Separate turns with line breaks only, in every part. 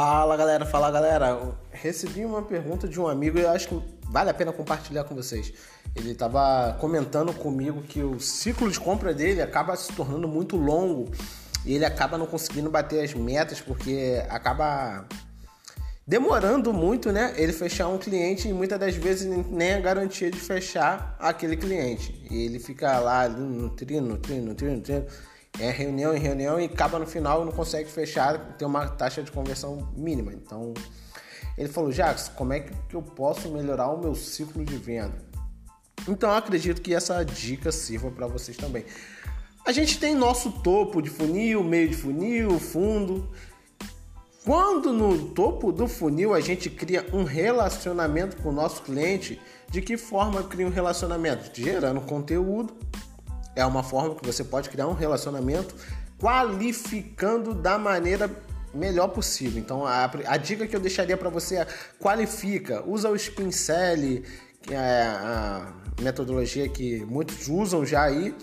Fala galera, fala galera. Recebi uma pergunta de um amigo e eu acho que vale a pena compartilhar com vocês. Ele estava comentando comigo que o ciclo de compra dele acaba se tornando muito longo e ele acaba não conseguindo bater as metas porque acaba demorando muito, né? Ele fechar um cliente e muitas das vezes nem a garantia de fechar aquele cliente. E ele fica lá no trino, no trino, é reunião em reunião e acaba no final não consegue fechar, tem uma taxa de conversão mínima. Então, ele falou: Jacques, como é que eu posso melhorar o meu ciclo de venda? Então, eu acredito que essa dica sirva para vocês também. A gente tem nosso topo de funil, meio de funil, fundo. Quando no topo do funil a gente cria um relacionamento com o nosso cliente, de que forma cria um relacionamento? Gerando conteúdo, é uma forma que você pode criar um relacionamento qualificando da maneira melhor possível. Então a, a dica que eu deixaria para você é qualifica, usa o Spincel, que é a metodologia que muitos usam já aí,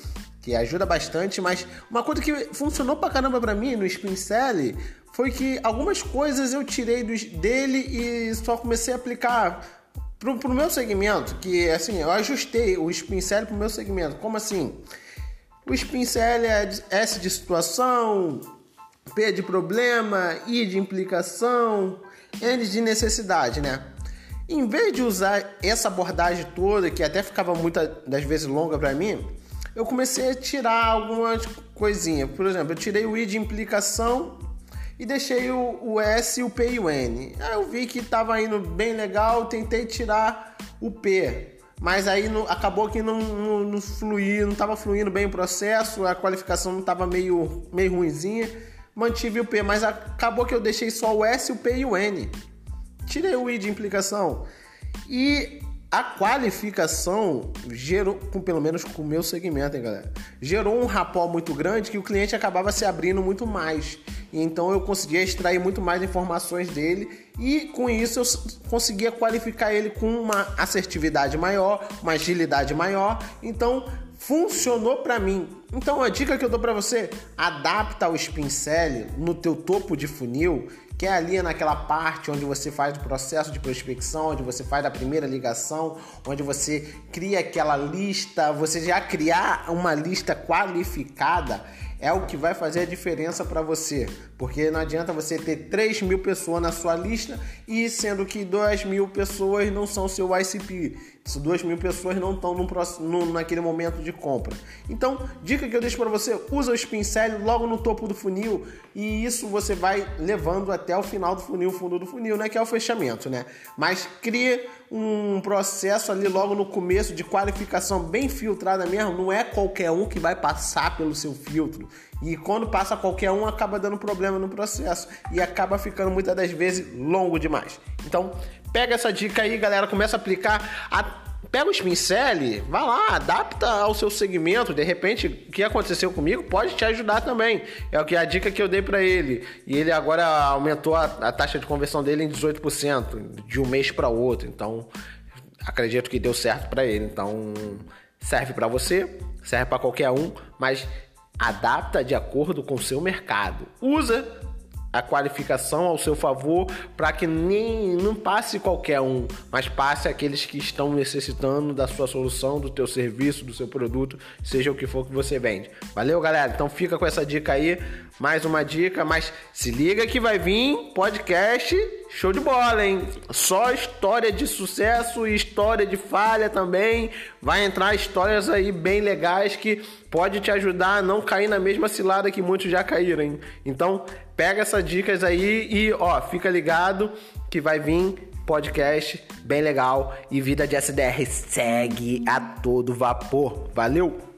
que ajuda bastante, mas uma coisa que funcionou pra caramba pra mim no Spincel foi que algumas coisas eu tirei dele e só comecei a aplicar pro, pro meu segmento, que assim, eu ajustei o Spincel pro meu segmento. Como assim? O pincel é S de situação, P de problema, I de implicação, N de necessidade, né? Em vez de usar essa abordagem toda, que até ficava muitas das vezes longa para mim, eu comecei a tirar algumas coisinhas. Por exemplo, eu tirei o I de implicação e deixei o, o S, o P e o N. Aí eu vi que estava indo bem legal, tentei tirar o P mas aí acabou que não, não, não não estava fluindo bem o processo, a qualificação não estava meio, meio ruimzinha. Mantive o P, mas acabou que eu deixei só o S, o P e o N. Tirei o I de implicação. E a qualificação gerou, com, pelo menos com o meu segmento, hein, galera? Gerou um rapó muito grande que o cliente acabava se abrindo muito mais. E então eu conseguia extrair muito mais informações dele e com isso eu conseguia qualificar ele com uma assertividade maior, uma agilidade maior. Então funcionou para mim. Então a dica que eu dou para você, adapta o Spincel no teu topo de funil, que é ali naquela parte onde você faz o processo de prospecção, onde você faz a primeira ligação, onde você cria aquela lista, você já criar uma lista qualificada é o que vai fazer a diferença para você. Porque não adianta você ter 3 mil pessoas na sua lista e sendo que 2 mil pessoas não são seu ICP. 2 mil pessoas não estão no, naquele momento de compra. Então, dica que eu deixo para você: usa o pincel logo no topo do funil e isso você vai levando até o final do funil, fundo do funil, né? Que é o fechamento, né? Mas crie um processo ali logo no começo de qualificação bem filtrada mesmo. Não é qualquer um que vai passar pelo seu filtro. E quando passa qualquer um, acaba dando problema no processo e acaba ficando muitas das vezes longo demais. Então, pega essa dica aí, galera, começa a aplicar. A... Pega os pincel, vai lá, adapta ao seu segmento. De repente, o que aconteceu comigo pode te ajudar também. É o que a dica que eu dei para ele. E ele agora aumentou a, a taxa de conversão dele em 18% de um mês para outro. Então, acredito que deu certo para ele. Então, serve para você, serve para qualquer um, mas adapta de acordo com o seu mercado. Usa a qualificação ao seu favor para que nem não passe qualquer um, mas passe aqueles que estão necessitando da sua solução, do teu serviço, do seu produto, seja o que for que você vende. Valeu, galera? Então fica com essa dica aí, mais uma dica, mas se liga que vai vir podcast show de bola, hein? Só história de sucesso e história de falha também. Vai entrar histórias aí bem legais que pode te ajudar a não cair na mesma cilada que muitos já caíram, hein? Então, pega essas dicas aí e, ó, fica ligado que vai vir podcast bem legal e vida de SDR segue a todo vapor. Valeu!